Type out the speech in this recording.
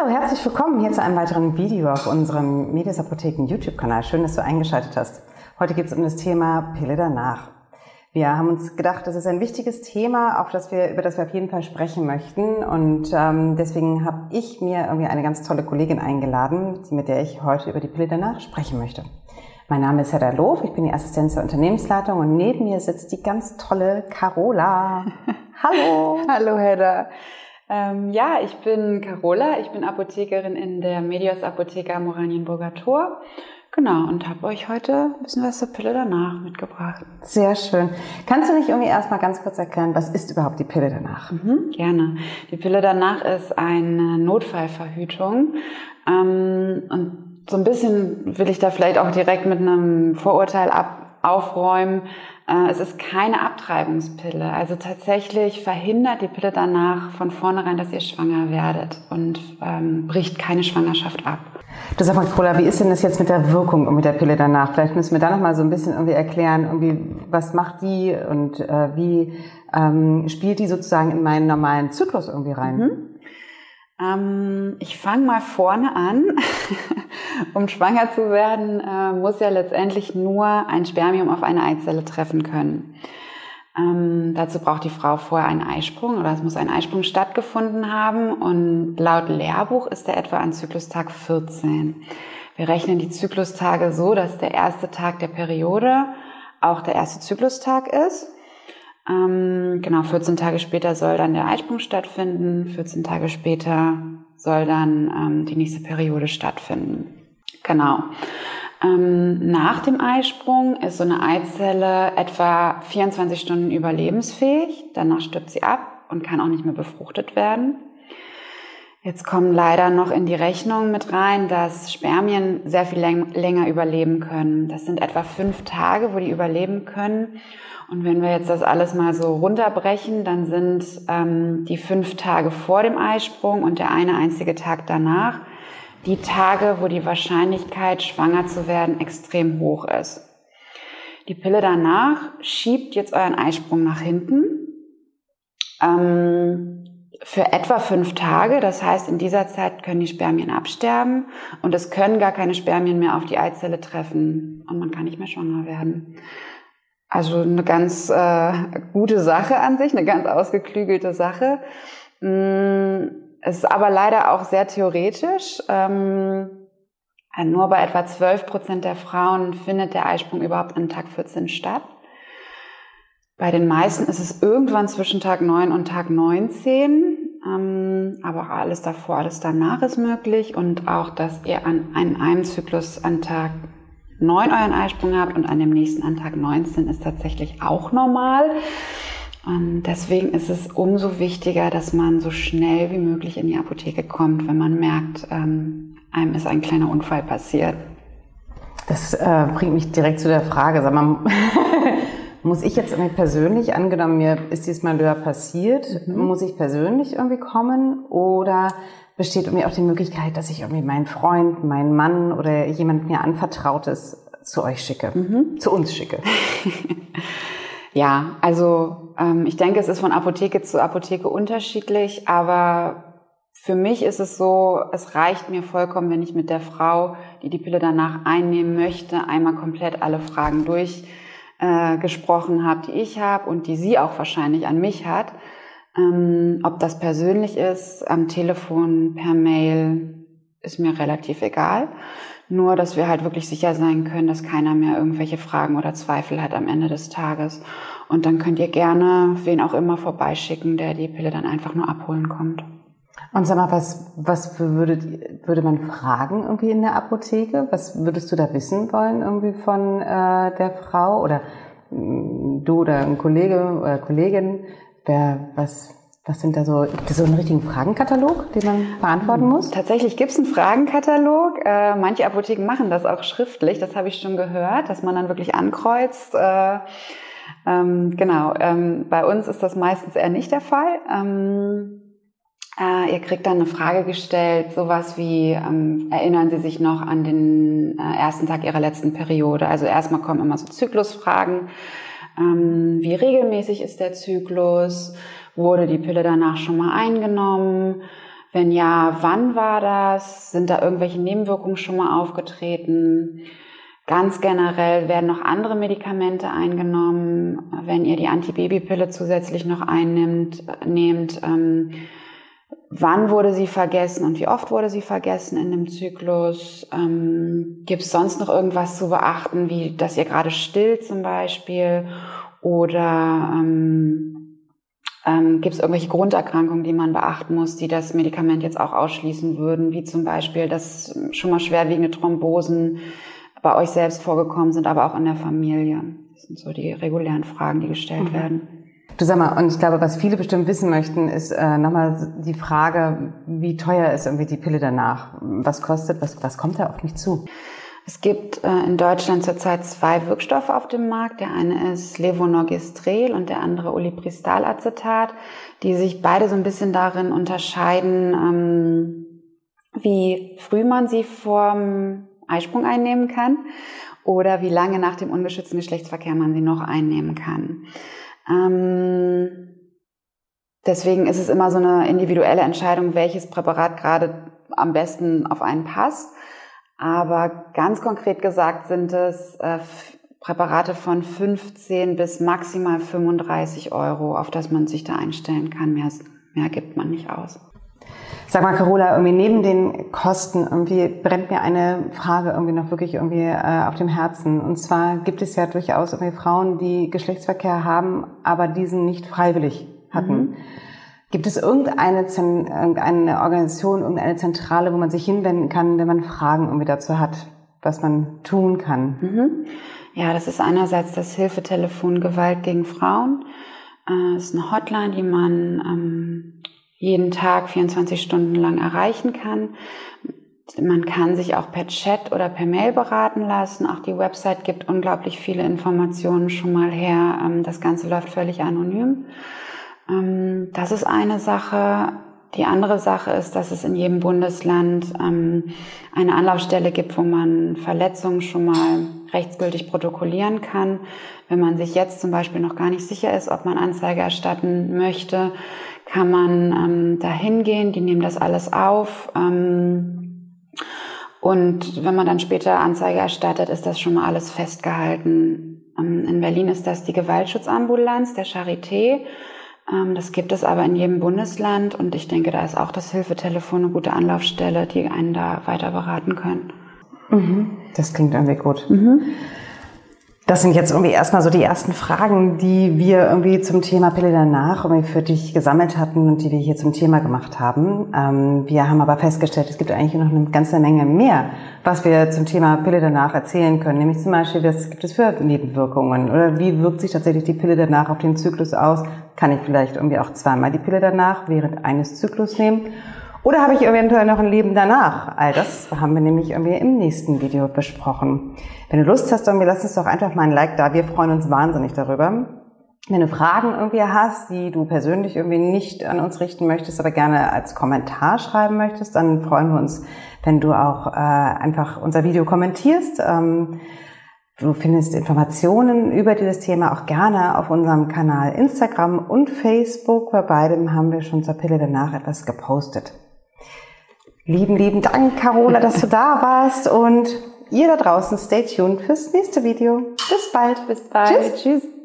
Hallo, herzlich willkommen hier zu einem weiteren Video auf unserem Medias Apotheken YouTube-Kanal. Schön, dass du eingeschaltet hast. Heute geht es um das Thema Pille danach. Wir haben uns gedacht, das ist ein wichtiges Thema, auf das wir, über das wir auf jeden Fall sprechen möchten. Und ähm, deswegen habe ich mir irgendwie eine ganz tolle Kollegin eingeladen, mit der ich heute über die Pille danach sprechen möchte. Mein Name ist Hedda Loof, ich bin die Assistenz der Unternehmensleitung und neben mir sitzt die ganz tolle Carola. Hallo. Hallo Hedda. Ähm, ja, ich bin Carola, ich bin Apothekerin in der Medios Apotheka Moranienburger Tor. Genau, und habe euch heute ein bisschen was zur Pille danach mitgebracht. Sehr schön. Kannst du nicht irgendwie erstmal ganz kurz erklären, was ist überhaupt die Pille danach? Mhm, gerne. Die Pille danach ist eine Notfallverhütung. Ähm, und so ein bisschen will ich da vielleicht auch direkt mit einem Vorurteil ab aufräumen. Äh, es ist keine Abtreibungspille. Also tatsächlich verhindert die Pille danach von vornherein, dass ihr schwanger werdet und ähm, bricht keine Schwangerschaft ab. Du sag mal, Cola, wie ist denn das jetzt mit der Wirkung und mit der Pille danach? Vielleicht müssen wir da noch mal so ein bisschen irgendwie erklären, irgendwie, was macht die und äh, wie ähm, spielt die sozusagen in meinen normalen Zyklus irgendwie rein? Mhm. Ähm, ich fange mal vorne an. um schwanger zu werden, äh, muss ja letztendlich nur ein Spermium auf eine Eizelle treffen können. Ähm, dazu braucht die Frau vorher einen Eisprung oder es muss ein Eisprung stattgefunden haben und laut Lehrbuch ist der etwa an Zyklustag 14. Wir rechnen die Zyklustage so, dass der erste Tag der Periode auch der erste Zyklustag ist. Ähm, genau, 14 Tage später soll dann der Eisprung stattfinden, 14 Tage später soll dann ähm, die nächste Periode stattfinden. Genau. Ähm, nach dem Eisprung ist so eine Eizelle etwa 24 Stunden überlebensfähig. Danach stirbt sie ab und kann auch nicht mehr befruchtet werden. Jetzt kommen leider noch in die Rechnung mit rein, dass Spermien sehr viel länger überleben können. Das sind etwa fünf Tage, wo die überleben können. Und wenn wir jetzt das alles mal so runterbrechen, dann sind ähm, die fünf Tage vor dem Eisprung und der eine einzige Tag danach die Tage, wo die Wahrscheinlichkeit, schwanger zu werden, extrem hoch ist. Die Pille danach schiebt jetzt euren Eisprung nach hinten ähm, für etwa fünf Tage. Das heißt, in dieser Zeit können die Spermien absterben und es können gar keine Spermien mehr auf die Eizelle treffen und man kann nicht mehr schwanger werden. Also eine ganz äh, gute Sache an sich, eine ganz ausgeklügelte Sache. Mm es ist aber leider auch sehr theoretisch. Ähm, nur bei etwa 12 Prozent der Frauen findet der Eisprung überhaupt an Tag 14 statt. Bei den meisten ist es irgendwann zwischen Tag 9 und Tag 19. Ähm, aber alles davor, alles danach ist möglich. Und auch, dass ihr an, an einem Zyklus an Tag 9 euren Eisprung habt und an dem nächsten an Tag 19 ist tatsächlich auch normal. Und deswegen ist es umso wichtiger, dass man so schnell wie möglich in die Apotheke kommt, wenn man merkt, ähm, einem ist ein kleiner Unfall passiert. Das äh, bringt mich direkt zu der Frage, sag mal, muss ich jetzt irgendwie persönlich, angenommen mir ist dieses Malheur passiert, mhm. muss ich persönlich irgendwie kommen oder besteht irgendwie auch die Möglichkeit, dass ich irgendwie meinen Freund, meinen Mann oder jemand mir anvertrautes zu euch schicke, mhm. zu uns schicke? Ja, also ähm, ich denke, es ist von Apotheke zu Apotheke unterschiedlich, aber für mich ist es so, es reicht mir vollkommen, wenn ich mit der Frau, die die Pille danach einnehmen möchte, einmal komplett alle Fragen durchgesprochen äh, habe, die ich habe und die sie auch wahrscheinlich an mich hat. Ähm, ob das persönlich ist, am Telefon, per Mail, ist mir relativ egal. Nur, dass wir halt wirklich sicher sein können, dass keiner mehr irgendwelche Fragen oder Zweifel hat am Ende des Tages. Und dann könnt ihr gerne wen auch immer vorbeischicken, der die Pille dann einfach nur abholen kommt. Und sag mal, was, was würdet, würde man fragen irgendwie in der Apotheke? Was würdest du da wissen wollen irgendwie von äh, der Frau oder mh, du oder ein Kollege oder Kollegin? Wer, was, was sind da so, gibt es so einen richtigen Fragenkatalog, den man beantworten muss? Tatsächlich gibt es einen Fragenkatalog. Äh, manche Apotheken machen das auch schriftlich, das habe ich schon gehört, dass man dann wirklich ankreuzt. Äh, ähm, genau, ähm, bei uns ist das meistens eher nicht der Fall. Ähm, äh, ihr kriegt dann eine Frage gestellt, sowas wie, ähm, erinnern Sie sich noch an den äh, ersten Tag Ihrer letzten Periode? Also erstmal kommen immer so Zyklusfragen. Ähm, wie regelmäßig ist der Zyklus? Wurde die Pille danach schon mal eingenommen? Wenn ja, wann war das? Sind da irgendwelche Nebenwirkungen schon mal aufgetreten? Ganz generell werden noch andere Medikamente eingenommen. Wenn ihr die Antibabypille zusätzlich noch einnimmt, nehmt, ähm, wann wurde sie vergessen und wie oft wurde sie vergessen in dem Zyklus? Ähm, Gibt es sonst noch irgendwas zu beachten, wie dass ihr gerade stillt zum Beispiel? Oder ähm, ähm, Gibt es irgendwelche Grunderkrankungen, die man beachten muss, die das Medikament jetzt auch ausschließen würden, wie zum Beispiel, dass schon mal schwerwiegende Thrombosen bei euch selbst vorgekommen sind, aber auch in der Familie? Das sind so die regulären Fragen, die gestellt mhm. werden. Du sag mal, und ich glaube, was viele bestimmt wissen möchten, ist äh, nochmal die Frage, wie teuer ist irgendwie die Pille danach? Was kostet, was, was kommt da auf mich zu? Es gibt äh, in Deutschland zurzeit zwei Wirkstoffe auf dem Markt. Der eine ist Levonorgestrel und der andere Ulipristalacetat, die sich beide so ein bisschen darin unterscheiden, ähm, wie früh man sie vorm Eisprung einnehmen kann oder wie lange nach dem ungeschützten Geschlechtsverkehr man sie noch einnehmen kann. Ähm, deswegen ist es immer so eine individuelle Entscheidung, welches Präparat gerade am besten auf einen passt. Aber ganz konkret gesagt sind es äh, Präparate von 15 bis maximal 35 Euro, auf das man sich da einstellen kann. Mehr, mehr gibt man nicht aus. Sag mal, Carola, irgendwie neben den Kosten irgendwie brennt mir eine Frage irgendwie noch wirklich irgendwie äh, auf dem Herzen. Und zwar gibt es ja durchaus irgendwie Frauen, die Geschlechtsverkehr haben, aber diesen nicht freiwillig hatten. Mhm. Gibt es irgendeine, irgendeine Organisation, irgendeine Zentrale, wo man sich hinwenden kann, wenn man Fragen irgendwie dazu hat, was man tun kann? Mhm. Ja, das ist einerseits das Hilfetelefon Gewalt gegen Frauen. Äh, es ist eine Hotline, die man ähm, jeden Tag 24 Stunden lang erreichen kann. Man kann sich auch per Chat oder per Mail beraten lassen. Auch die Website gibt unglaublich viele Informationen schon mal her. Ähm, das Ganze läuft völlig anonym. Ähm, das ist eine Sache. Die andere Sache ist, dass es in jedem Bundesland ähm, eine Anlaufstelle gibt, wo man Verletzungen schon mal rechtsgültig protokollieren kann. Wenn man sich jetzt zum Beispiel noch gar nicht sicher ist, ob man Anzeige erstatten möchte, kann man ähm, da hingehen, die nehmen das alles auf. Ähm, und wenn man dann später Anzeige erstattet, ist das schon mal alles festgehalten. Ähm, in Berlin ist das die Gewaltschutzambulanz der Charité. Ähm, das gibt es aber in jedem Bundesland und ich denke, da ist auch das Hilfetelefon eine gute Anlaufstelle, die einen da weiter beraten können. Mhm. Das klingt irgendwie gut. Mhm. Das sind jetzt irgendwie erstmal so die ersten Fragen, die wir irgendwie zum Thema Pille danach irgendwie für dich gesammelt hatten und die wir hier zum Thema gemacht haben. Ähm, wir haben aber festgestellt, es gibt eigentlich noch eine ganze Menge mehr, was wir zum Thema Pille danach erzählen können. Nämlich zum Beispiel, was gibt es für Nebenwirkungen oder wie wirkt sich tatsächlich die Pille danach auf den Zyklus aus? Kann ich vielleicht irgendwie auch zweimal die Pille danach während eines Zyklus nehmen? Oder habe ich eventuell noch ein Leben danach? All das haben wir nämlich irgendwie im nächsten Video besprochen. Wenn du Lust hast, irgendwie lass uns doch einfach mal ein Like da. Wir freuen uns wahnsinnig darüber. Wenn du Fragen irgendwie hast, die du persönlich irgendwie nicht an uns richten möchtest, aber gerne als Kommentar schreiben möchtest, dann freuen wir uns, wenn du auch äh, einfach unser Video kommentierst. Ähm, Du findest Informationen über dieses Thema auch gerne auf unserem Kanal Instagram und Facebook. Bei beidem haben wir schon zur Pille danach etwas gepostet. Lieben, lieben Dank, Carola, dass du da warst und ihr da draußen stay tuned fürs nächste Video. Bis bald. Bis bald. Tschüss. Tschüss.